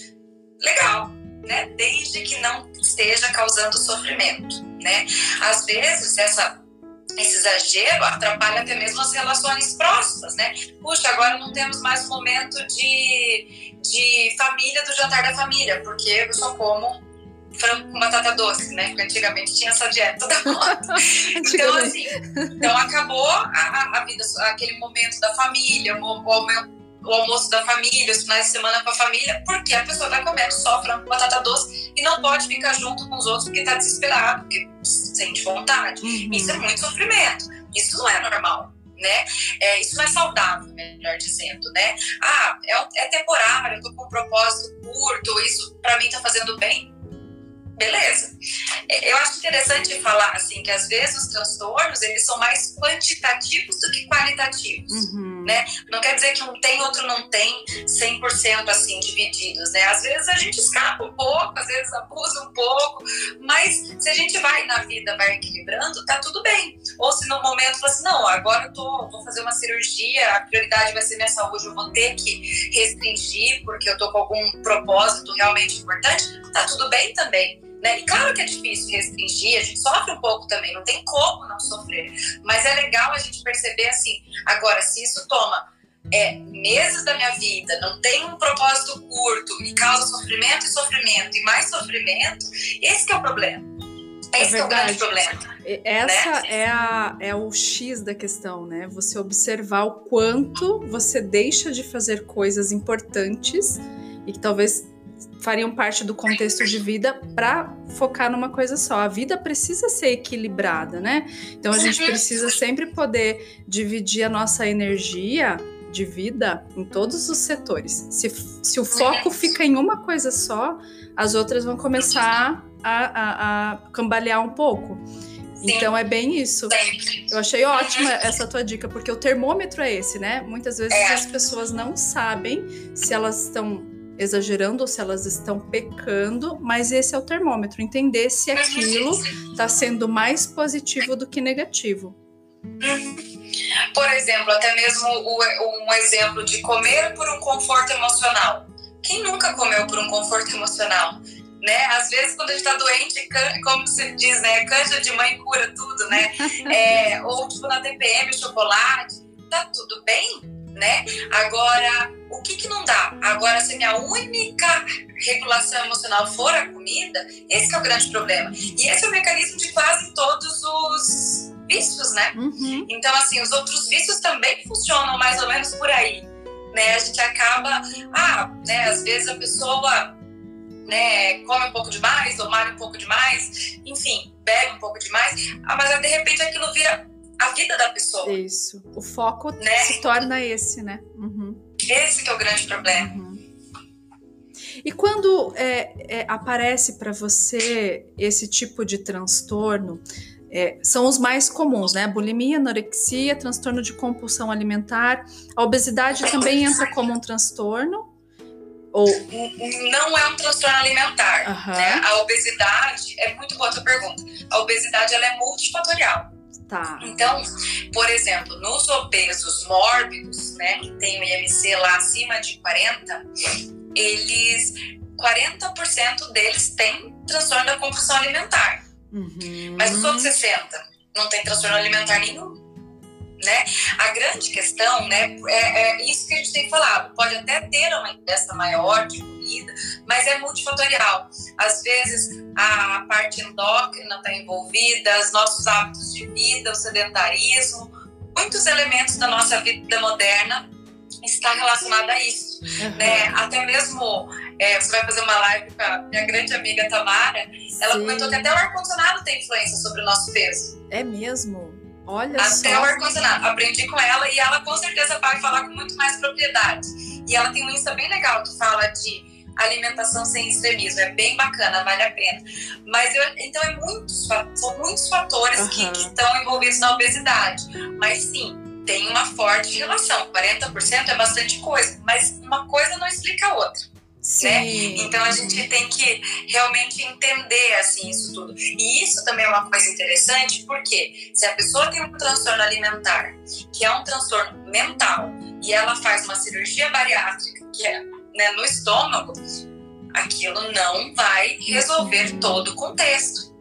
Legal, né? Desde que não esteja causando sofrimento, né? Às vezes, essa esse exagero atrapalha até mesmo as relações próximas, né? Puxa, agora não temos mais momento de, de família do jantar da família, porque eu só como frango com batata doce, né? Porque antigamente tinha essa dieta da moda. então, assim, então acabou a, a, vida, aquele momento da família, o, o, o almoço da família, os finais de semana com a família, porque a pessoa está comendo só frango com batata doce e não pode ficar junto com os outros porque está desesperado, porque sente vontade. Uhum. Isso é muito sofrimento. Isso não é normal. Né? É, isso não é saudável, melhor dizendo, né? Ah, é, é temporário, eu tô com um propósito curto, isso para mim tá fazendo bem beleza. É, eu acho interessante falar assim que às vezes os transtornos eles são mais quantitativos do que qualitativos, uhum. né? Não quer dizer que um tem outro não tem 100% assim divididos, né? Às vezes a gente escapa um pouco, às vezes abusa um pouco, mas se a gente vai na vida vai equilibrando, tá tudo bem. Ou se no momento fala assim, não, agora eu tô vou fazer uma cirurgia, a prioridade vai ser minha saúde, eu vou ter que restringir porque eu tô com algum propósito realmente importante, tá tudo bem também. Né? E claro que é difícil restringir, a gente sofre um pouco também, não tem como não sofrer. Mas é legal a gente perceber assim, agora, se isso toma é, meses da minha vida, não tem um propósito curto e causa sofrimento e sofrimento e mais sofrimento, esse é o problema. É esse é, é o grande problema. Essa né? é, a, é o X da questão, né? Você observar o quanto você deixa de fazer coisas importantes e que talvez fariam parte do contexto de vida para focar numa coisa só. A vida precisa ser equilibrada, né? Então a gente precisa sempre poder dividir a nossa energia de vida em todos os setores. Se, se o foco fica em uma coisa só, as outras vão começar a, a, a cambalear um pouco. Então é bem isso. Eu achei ótima essa tua dica, porque o termômetro é esse, né? Muitas vezes é. as pessoas não sabem se elas estão exagerando ou se elas estão pecando, mas esse é o termômetro, entender se aquilo está sendo mais positivo do que negativo. Por exemplo, até mesmo um exemplo de comer por um conforto emocional. Quem nunca comeu por um conforto emocional? Né? Às vezes, quando a gente está doente, como se diz, né? Canja de mãe cura tudo, né? É, ou tipo na TPM, chocolate, tá tudo bem, né? Agora, o que que não dá? Agora, se minha única regulação emocional for a comida, esse é o grande problema. E esse é o mecanismo de quase todos os vícios, né? Uhum. Então, assim, os outros vícios também funcionam mais ou menos por aí, né? A gente acaba, ah, né, às vezes a pessoa né, come um pouco demais, ou malha um pouco demais, enfim, bebe um pouco demais, ah, mas de repente aquilo vira a vida da pessoa. Isso. O foco né? se torna esse, né? Uhum. Esse que é o grande problema. Uhum. E quando é, é, aparece para você esse tipo de transtorno, é, são os mais comuns, né? Bulimia, anorexia, transtorno de compulsão alimentar. A obesidade também entra como um transtorno? Ou... Não é um transtorno alimentar. Uhum. Né? A obesidade, é muito boa a tua pergunta. A obesidade ela é multifatorial. Tá. Então, por exemplo, nos obesos mórbidos, né, que tem o IMC lá acima de 40, eles 40% deles têm transtorno da compulsão alimentar. Uhum. Mas os outros 60 não tem transtorno alimentar nenhum. Né? A grande questão né, é, é, isso que a gente tem falado. Pode até ter uma ingesta maior de mas é multifatorial. Às vezes a parte endócrina está envolvida, os nossos hábitos de vida, o sedentarismo, muitos elementos da nossa vida moderna está relacionado a isso. Uhum. Né? Até mesmo é, você vai fazer uma live com a minha grande amiga Tamara, ela Sim. comentou que até o ar-condicionado tem influência sobre o nosso peso. É mesmo? Olha até só. Até o ar-condicionado. Aprendi com ela e ela com certeza vai falar com muito mais propriedade. E ela tem um Insta bem legal que fala de alimentação sem extremismo. É bem bacana, vale a pena. Mas eu, então é muitos, são muitos fatores uhum. que, que estão envolvidos na obesidade. Mas sim, tem uma forte relação. 40% é bastante coisa, mas uma coisa não explica a outra. Né? Então a gente tem que realmente entender assim isso tudo. E isso também é uma coisa interessante, porque se a pessoa tem um transtorno alimentar, que é um transtorno mental, e ela faz uma cirurgia bariátrica, que é né, no estômago, aquilo não vai resolver uhum. todo o contexto.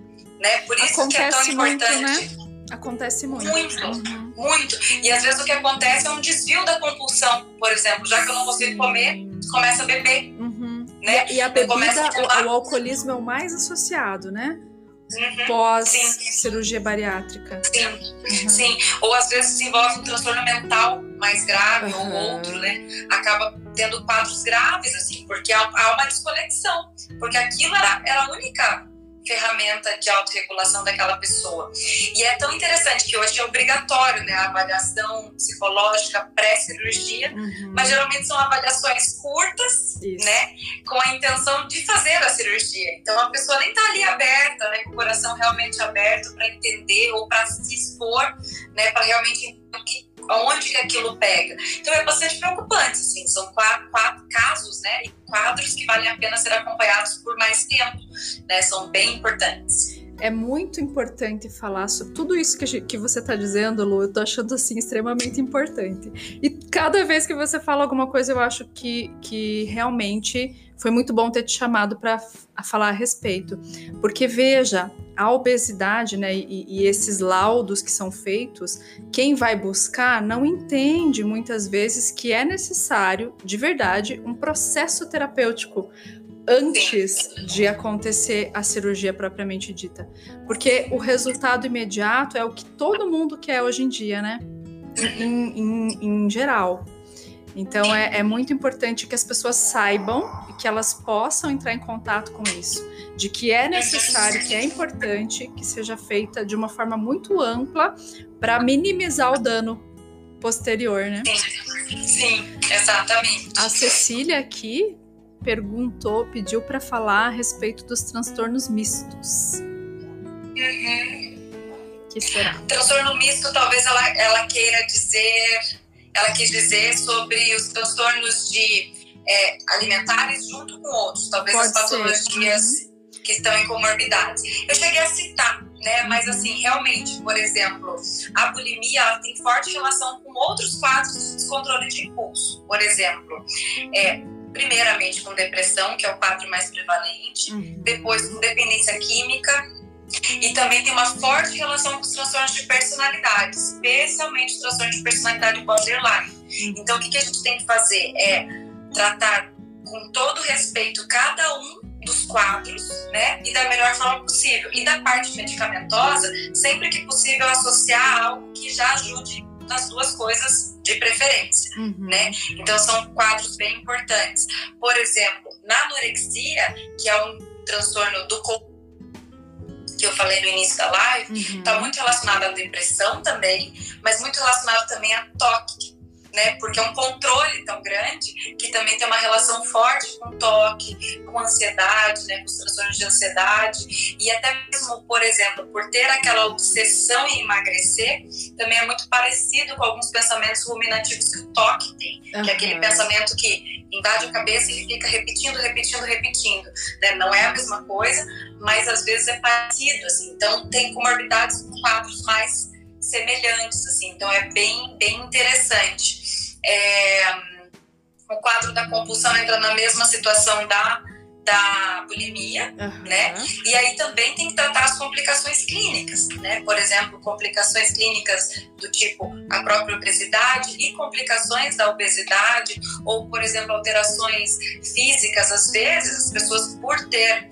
Né? Por isso Acontece que é tão importante. Muito, né? Acontece muito. Muito, uhum. muito. E às vezes o que acontece é um desvio da compulsão, por exemplo. Já que eu não consigo comer, começa a beber. Uhum. Né? E, a bebida, o, o, alcoolismo é o mais associado, né? Uhum, Pós sim. cirurgia bariátrica. Sim, uhum. sim. Ou às vezes desenvolve um transtorno mental mais grave uhum. ou outro, né? Acaba tendo quadros graves, assim, porque há, há uma desconexão. Porque aquilo era, era a única ferramenta de autorregulação daquela pessoa. E é tão interessante que hoje é obrigatório né, a avaliação psicológica pré-cirurgia, uhum. mas geralmente são avaliações curtas, Isso. né, com a intenção de fazer a cirurgia. Então a pessoa nem está ali aberta, né, com o coração realmente aberto para entender ou para se expor, né, para realmente entender o que onde que aquilo pega. Então é bastante preocupante, assim, são quatro, quatro casos, né, e quadros que valem a pena ser acompanhados por mais tempo, né, são bem importantes. É muito importante falar sobre tudo isso que, que você está dizendo, Lu. Eu tô achando assim extremamente importante. E cada vez que você fala alguma coisa, eu acho que, que realmente foi muito bom ter te chamado para falar a respeito. Porque veja, a obesidade, né, e, e, esses laudos que são feitos, quem vai buscar não entende muitas vezes que é necessário, de verdade, um processo terapêutico antes de acontecer a cirurgia propriamente dita. Porque o resultado imediato é o que todo mundo quer hoje em dia, né? Em, em, em geral. Então é, é, muito importante que as pessoas saibam e que elas possam entrar em contato com isso, de que é necessário, que é importante que seja feita de uma forma muito ampla para minimizar o dano posterior, né? Sim, sim, exatamente. A Cecília aqui perguntou, pediu para falar a respeito dos transtornos mistos. Uhum. Que será? Transtorno misto, talvez ela, ela queira dizer ela quis dizer sobre os transtornos de é, alimentares junto com outros, talvez Pode as patologias uhum. que estão em comorbidades. Eu cheguei a citar, né? Mas uhum. assim, realmente, por exemplo, a bulimia ela tem forte relação com outros quadros de descontrole de impulso. Por exemplo, é, primeiramente com depressão, que é o quadro mais prevalente, uhum. depois com dependência química, e também tem uma forte relação com os transtornos de personalidade, especialmente os transtornos de personalidade borderline. Uhum. Então, o que, que a gente tem que fazer? É tratar com todo respeito cada um dos quadros, né? E da melhor forma possível. E da parte medicamentosa, sempre que possível, associar algo que já ajude nas duas coisas de preferência, uhum. né? Então são quadros bem importantes. Por exemplo, na anorexia, que é um transtorno do que eu falei no início da live, está uhum. muito relacionado à depressão também, mas muito relacionado também a toque, né? Porque é um controle tão grande que também tem uma relação forte com toque, com ansiedade, né? Com os transtornos de ansiedade e até mesmo, por exemplo, por ter aquela obsessão em emagrecer, também é muito parecido com alguns pensamentos ruminativos que o toque tem, uhum. que é aquele pensamento que invade a cabeça e fica repetindo, repetindo, repetindo, né? Não é a mesma coisa, mas às vezes é parecido, assim. Então tem comorbidades com quadros mais semelhantes, assim. Então é bem, bem interessante. É, o quadro da compulsão entra na mesma situação da, da bulimia, uhum. né? E aí também tem que tratar as complicações clínicas, né? Por exemplo, complicações clínicas do tipo a própria obesidade e complicações da obesidade, ou, por exemplo, alterações físicas, às vezes, as pessoas, por ter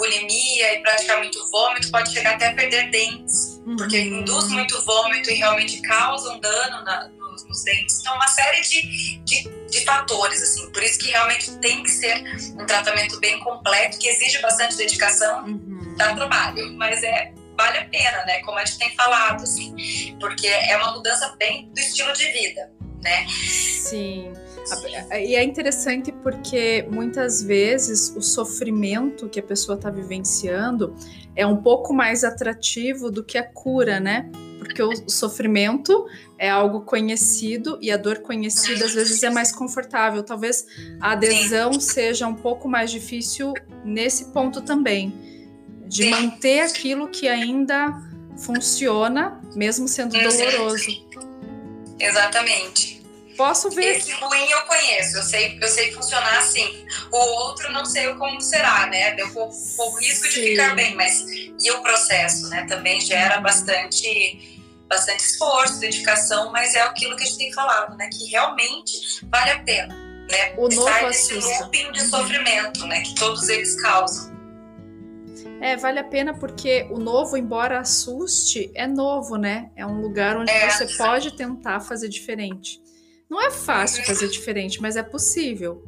bulimia e praticar muito vômito, pode chegar até a perder dentes, uhum. porque induz muito vômito e realmente causa um dano na, nos, nos dentes. Então, uma série de, de, de, fatores, assim. Por isso que realmente tem que ser um tratamento bem completo, que exige bastante dedicação, uhum. dá trabalho, mas é vale a pena, né? Como a gente tem falado, assim, porque é uma mudança bem do estilo de vida, né? Sim. E é interessante porque muitas vezes o sofrimento que a pessoa está vivenciando é um pouco mais atrativo do que a cura, né? Porque o sofrimento é algo conhecido e a dor conhecida às vezes é mais confortável. Talvez a adesão seja um pouco mais difícil nesse ponto também, de manter aquilo que ainda funciona, mesmo sendo doloroso. Exatamente. Posso ver. Esse ruim eu conheço, eu sei, eu sei funcionar assim. O outro não sei como será, né? Deu pouco, pouco risco Sim. de ficar bem, mas e o processo, né? Também gera uhum. bastante, bastante esforço, dedicação, mas é aquilo que a gente tem falado, né? Que realmente vale a pena, né? O Estar nesse looping de sofrimento, né? Que todos eles causam. É, vale a pena porque o novo, embora assuste, é novo, né? É um lugar onde é. você pode tentar fazer diferente. Não é fácil fazer diferente, mas é possível.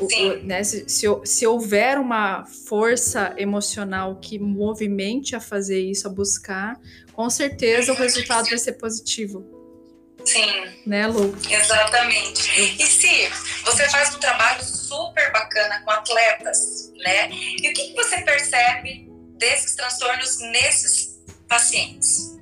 O, né, se, se, se, houver uma força emocional que movimente a fazer isso, a buscar, com certeza o resultado vai ser positivo. Sim. Né, Lu? Exatamente. E se você faz um trabalho super bacana com atletas, né? E o que, que você percebe desses transtornos nesses pacientes?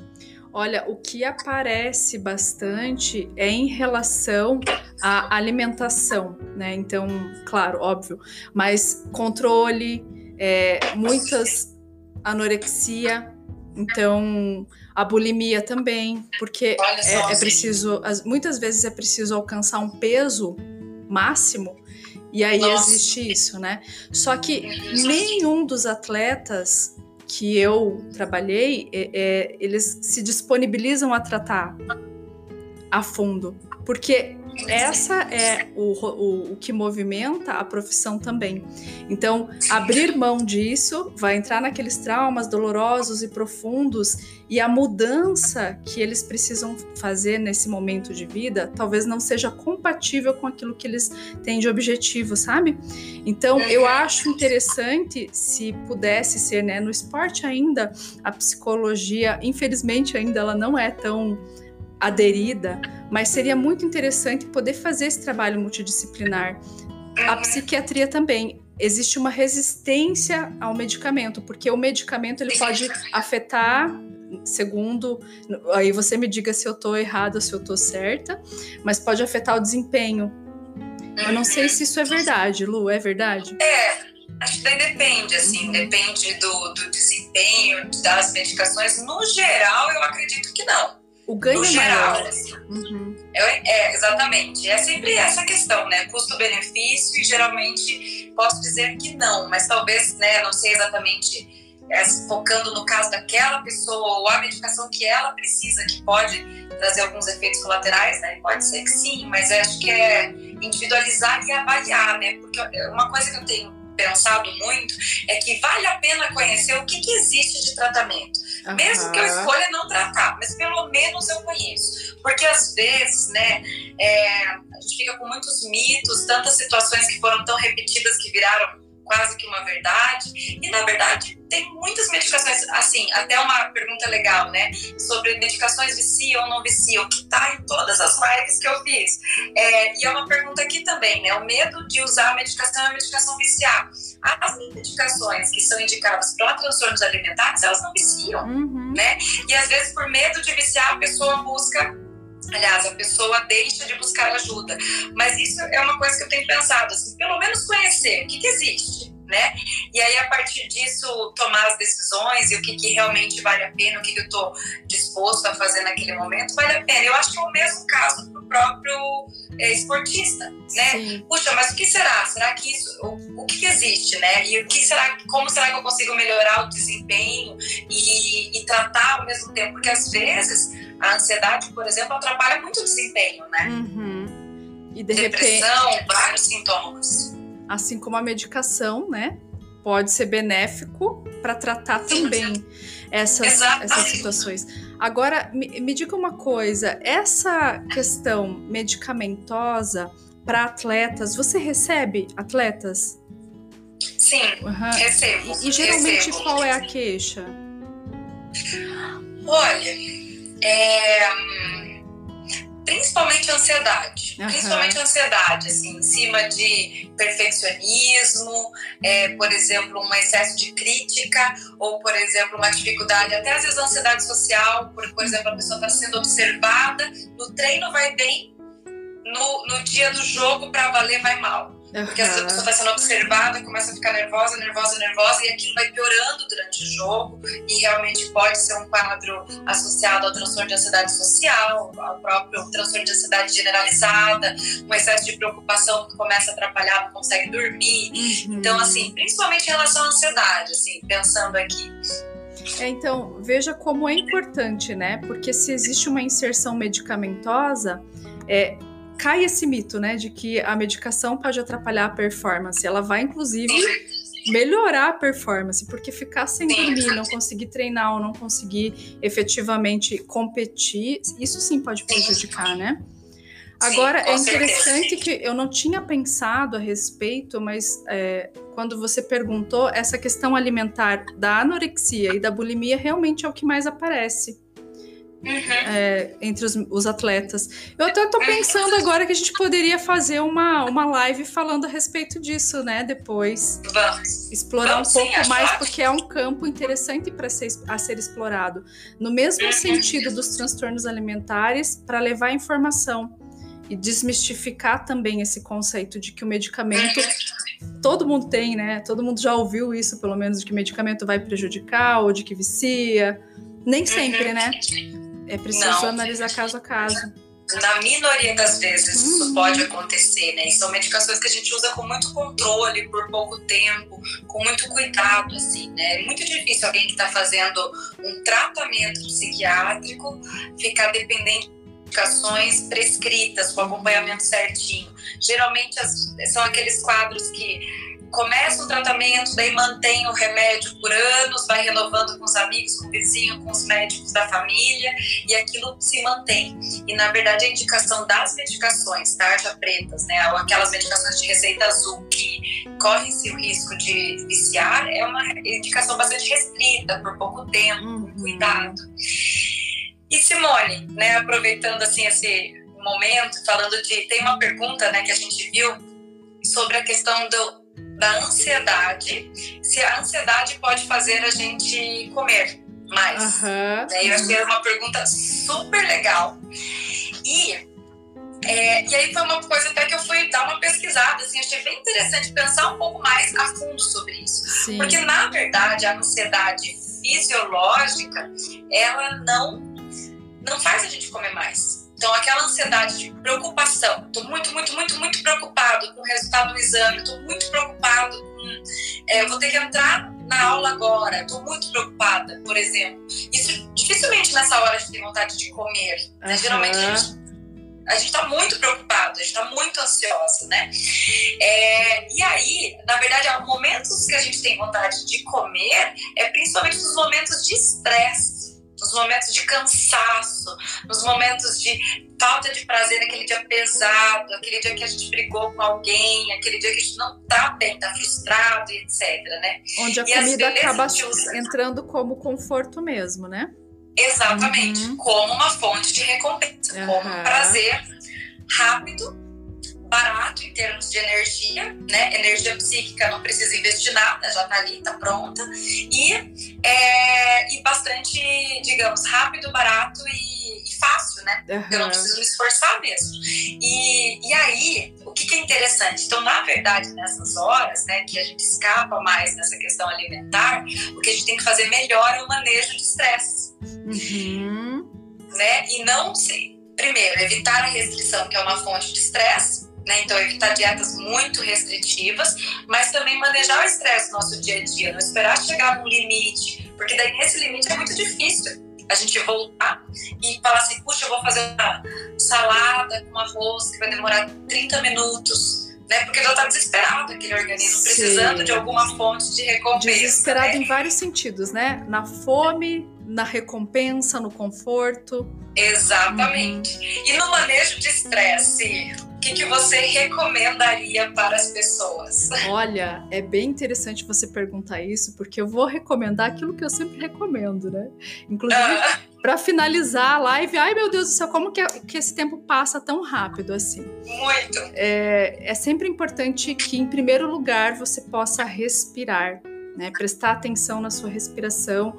Olha, o que aparece bastante é em relação à alimentação, né? Então, claro, óbvio, mas controle, é, muitas anorexia, então a bulimia também, porque é, é, preciso, muitas vezes é preciso alcançar um peso máximo e aí Nossa. existe isso, né? Só que nenhum dos atletas que eu trabalhei, é, é, eles se disponibilizam a tratar a fundo, porque essa é o, o, o, que movimenta a profissão também. Então, abrir mão disso vai entrar naqueles traumas dolorosos e profundos, e a mudança que eles precisam fazer nesse momento de vida talvez não seja compatível com aquilo que eles têm de objetivo, sabe? Então, eu acho interessante se pudesse ser, né, no esporte ainda, a psicologia, infelizmente ainda ela não é tão aderida, mas seria muito interessante poder fazer esse trabalho multidisciplinar. A uhum. psiquiatria também existe uma resistência ao medicamento, porque o medicamento ele pode afetar segundo, aí você me diga se eu estou errada ou se eu estou certa, mas pode afetar o desempenho. Eu não sei se isso é verdade, Lu, é verdade? É, acho que daí depende, assim, uhum. depende do, do desempenho das medicações. No geral, eu acredito que não. O ganho no geral, maior. Assim. Uhum. É, é, exatamente. É sempre essa questão, né? Custo-benefício, e geralmente posso dizer que não, mas talvez, né, não sei exatamente é, focando no caso daquela pessoa ou a medicação que ela precisa, que pode trazer alguns efeitos colaterais, né? Pode ser que sim, mas acho que é individualizar e avaliar, né? Porque uma coisa que eu tenho pensado muito é que vale a pena conhecer o que, que existe de tratamento. Uhum. Mesmo que eu escolha não tratar, mas pelo menos eu conheço. Porque às vezes, né, é, a gente fica com muitos mitos, tantas situações que foram tão repetidas que viraram quase que uma verdade. E na verdade tem muitas medicações, assim, até uma pergunta legal, né? Sobre medicações viciam ou não viciam, que tá em todas as lives que eu fiz. É, e é uma pergunta aqui também, né? O medo de usar a medicação é a medicação viciar. As medicações que são indicadas para transtornos alimentares, elas não viciam, uhum. né? E às vezes por medo de viciar, a pessoa busca Aliás, a pessoa deixa de buscar ajuda. Mas isso é uma coisa que eu tenho pensado, assim, pelo menos conhecer o que, que existe né? E aí, a partir disso, tomar as decisões e o que, que realmente vale a pena, o que, que eu estou disposto a fazer naquele momento, vale a pena. Eu acho que é o mesmo caso para o próprio é, esportista, né? Sim. Puxa, mas o que será? Será que isso, o, o que, que, existe, né? E o que será, como será que eu consigo melhorar o desempenho e, e tratar ao mesmo tempo? Porque às vezes a ansiedade, por exemplo, atrapalha muito o desempenho, né? Uhum. E de Depressão, repente... vários sintomas assim como a medicação, né? Pode ser benéfico para tratar também essas, essas situações. Agora, me, me diga uma coisa: essa questão medicamentosa para atletas, você recebe atletas? Sim, uhum. recebo. E, e geralmente recebo. qual é a queixa? Olha, é principalmente ansiedade. Uhum. Principalmente ansiedade, assim, em cima de perfeccionismo, é, por exemplo, um excesso de crítica, ou, por exemplo, uma dificuldade, até às vezes ansiedade social, por, por exemplo, a pessoa está sendo observada, no treino vai bem, no, no dia do jogo, para valer, vai mal. Uhum. Porque a pessoa está sendo observada, começa a ficar nervosa, nervosa, nervosa, e aquilo vai piorando durante o jogo, e realmente pode ser um quadro associado ao transtorno de ansiedade social, ao próprio transtorno de ansiedade generalizada, um excesso de preocupação que começa a atrapalhar, não consegue dormir. Uhum. Então, assim, principalmente em relação à ansiedade, assim, pensando aqui. É, então, veja como é importante, né? Porque se existe uma inserção medicamentosa, é, cai esse mito, né, de que a medicação pode atrapalhar a performance. Ela vai, inclusive, melhorar a performance, porque ficar sem dormir, não conseguir treinar ou não conseguir efetivamente competir, isso sim pode prejudicar, né? Agora, é interessante que eu não tinha pensado a respeito, mas é, quando você perguntou, essa questão alimentar da anorexia e da bulimia realmente é o que mais aparece. Uhum. É, entre os, os, atletas. Eu até tô pensando agora que a gente poderia fazer uma, uma live falando a respeito disso, né? Depois. Vamos. Explorar Vamos, um pouco sim, mais, porque é um campo interessante para ser, a ser explorado. No mesmo uhum. sentido dos transtornos alimentares, para levar informação e desmistificar também esse conceito de que o medicamento. Uhum. Todo mundo tem, né? Todo mundo já ouviu isso, pelo menos, de que medicamento vai prejudicar ou de que vicia. Nem sempre, uhum. né? É preciso não. analisar caso a caso. Na minoria das vezes uhum. isso pode acontecer, né? E são medicações que a gente usa com muito controle, por pouco tempo, com muito cuidado, assim, né? É muito difícil alguém que está fazendo um tratamento psiquiátrico ficar dependente de medicações prescritas, com acompanhamento certinho. Geralmente as, são aqueles quadros que começa o tratamento, daí mantém o remédio por anos, vai renovando com os amigos, com o vizinho, com os médicos da família, e aquilo se mantém. E na verdade a indicação das medicações, tarja pretas, né, ou aquelas medicações de receita azul que correm-se o risco de viciar, é uma indicação bastante restrita, por pouco tempo, uhum. cuidado. E Simone, né, aproveitando assim esse momento, falando de. Tem uma pergunta né, que a gente viu sobre a questão do, da ansiedade, se a ansiedade pode fazer a gente comer mais. Uhum. Eu achei uma pergunta super legal. E, é, e aí foi uma coisa até que eu fui dar uma pesquisada, assim, achei bem interessante pensar um pouco mais a fundo sobre isso. Sim. Porque, na verdade, a ansiedade fisiológica, ela não, não faz a gente comer mais então, aquela ansiedade de preocupação, estou muito, muito, muito, muito preocupado com o resultado do exame, estou muito preocupado com. É, eu vou ter que entrar na aula agora, estou muito preocupada, por exemplo. Isso dificilmente nessa hora a gente tem vontade de comer. Né? Geralmente a gente a gente está muito preocupado, a gente está muito ansiosa, né? É, e aí, na verdade, os momentos que a gente tem vontade de comer é principalmente nos momentos de estresse nos momentos de cansaço, nos momentos de falta de prazer naquele dia pesado, aquele dia que a gente brigou com alguém, aquele dia que a gente não tá bem, tá frustrado e etc, né? Onde a e comida acaba entrando como conforto mesmo, né? Exatamente, uhum. como uma fonte de recompensa, uhum. como um prazer rápido barato em termos de energia, né? Energia psíquica não precisa investir nada, já tá ali, tá pronta. E, é, e bastante, digamos, rápido, barato e, e fácil, né? Uhum. Eu não preciso me esforçar mesmo. E, e aí, o que, que, é interessante? Então, na verdade, nessas horas, né, que a gente escapa mais nessa questão alimentar, o que a gente tem que fazer melhor é o manejo de estresse. Uhum. Né? E não se. Primeiro, evitar a restrição, que é uma fonte de estresse né? Então, evitar dietas muito restritivas, mas também manejar o estresse no nosso dia a dia, não esperar chegar num limite, porque daí nesse limite é muito difícil a gente voltar e falar assim: puxa, eu vou fazer uma salada com arroz que vai demorar 30 minutos. Né? Porque já está desesperado aquele organismo, precisando Sim. de alguma fonte de recompensa. Desesperado né? em vários sentidos, né? Na fome, na recompensa, no conforto. Exatamente. E no manejo de estresse, que, que você recomendaria para as pessoas? Olha, é bem interessante você perguntar isso, porque eu vou recomendar aquilo que eu sempre recomendo, né? Inclusive, ah. para finalizar a live, ai meu Deus do céu, como que, que esse tempo passa tão rápido assim? Muito! É, é sempre importante que, em primeiro lugar, você possa respirar, né? Prestar atenção na sua respiração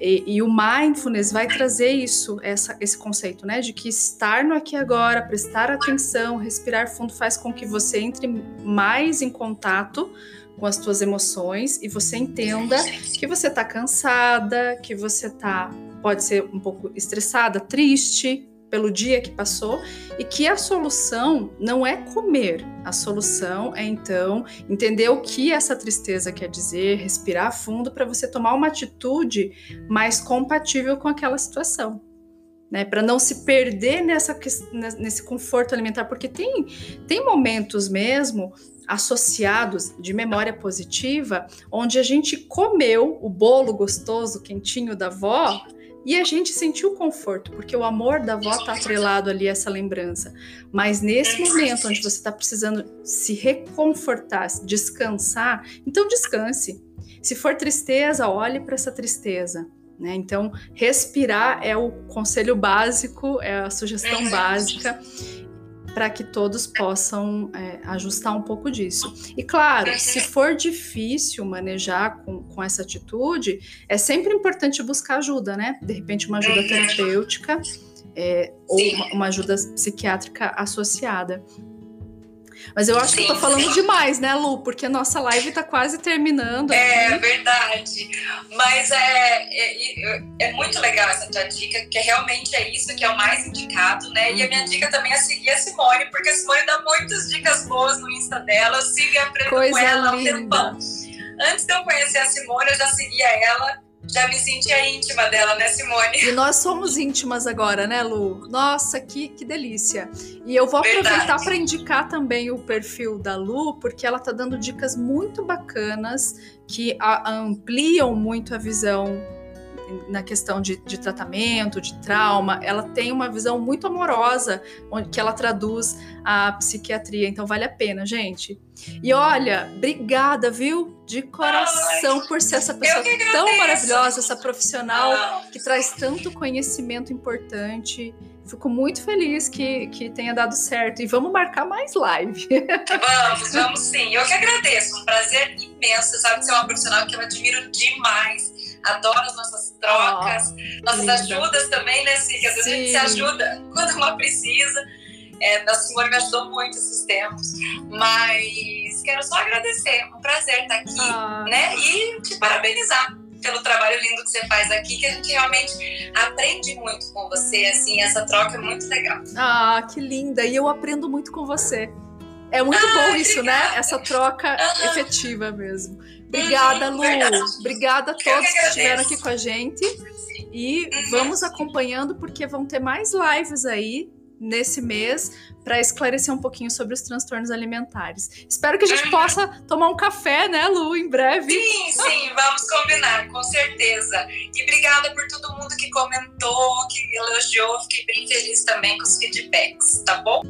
e, e, o mindfulness vai trazer isso, essa, esse conceito, né? De que estar no aqui e agora, prestar atenção, respirar fundo faz com que você entre mais em contato com as suas emoções e você entenda que você está cansada, que você tá pode ser um pouco estressada, triste, pelo dia que passou e que a solução não é comer, a solução é então entender o que essa tristeza quer dizer, respirar fundo para você tomar uma atitude mais compatível com aquela situação. Né, para não se perder nessa, nesse conforto alimentar, porque tem, tem momentos mesmo associados de memória positiva, onde a gente comeu o bolo gostoso, quentinho da avó, e a gente sentiu conforto, porque o amor da avó está atrelado ali a essa lembrança. Mas nesse momento onde você está precisando se reconfortar, descansar, então descanse. Se for tristeza, olhe para essa tristeza. Né? Então, respirar é o conselho básico, é a sugestão básica para que todos possam é, ajustar um pouco disso. E claro, se for difícil manejar com, com essa atitude, é sempre importante buscar ajuda, né? De repente, uma ajuda terapêutica é, ou uma, uma ajuda psiquiátrica associada. Mas eu acho sim, que eu tô falando sim. demais, né, Lu? Porque a nossa live tá quase terminando. É aqui. verdade. Mas é, é, é, muito legal essa tua dica, que realmente é isso que é o mais indicado, né? E a minha dica também é seguir a Simone, porque a Simone dá muitas dicas boas no Insta dela. Eu sigo e aprendo Coisa com ela há um tempão. Antes de eu conhecer a Simone, eu já seguia ela já me sentia íntima dela, né, Simone? E nós somos íntimas agora, né, Lu? Nossa, que, que delícia. E eu vou aproveitar para indicar também o perfil da Lu, porque ela tá dando dicas muito bacanas que a, ampliam muito a visão na questão de, de, tratamento, de trauma, ela tem uma visão muito amorosa, onde, que ela traduz a psiquiatria. Então vale a pena, gente. E olha, obrigada, viu? De coração Ai, por ser essa pessoa tão maravilhosa, essa profissional que traz tanto conhecimento importante. Fico muito feliz que, que tenha dado certo. E vamos marcar mais live. Vamos, vamos sim. Eu que agradeço. Um prazer imenso. Sabe que você é uma profissional que eu admiro demais adoro as nossas trocas, oh, nossas ajudas também, né, Cid? Às vezes a gente se ajuda quando uma precisa. É, a Simone me ajudou muito esses tempos. Mas quero só agradecer. Um prazer estar aqui, ah. né? E te parabenizar pelo trabalho lindo que você faz aqui, que a gente realmente aprende muito com você, assim, essa troca é muito legal. Ah, que linda! E eu aprendo muito com você. É muito ah, bom isso, né? Essa troca uhum. efetiva mesmo. Obrigada, Lu. Obrigada a todos que, que estiveram aqui com a gente. E uhum. vamos acompanhando, porque vão ter mais lives aí nesse mês para esclarecer um pouquinho sobre os transtornos alimentares. Espero que a gente uhum. possa tomar um café, né, Lu, em breve. Sim, sim, vamos combinar, com certeza. E obrigada por todo mundo que comentou, que elogiou, fiquei bem feliz também com os feedbacks, tá bom?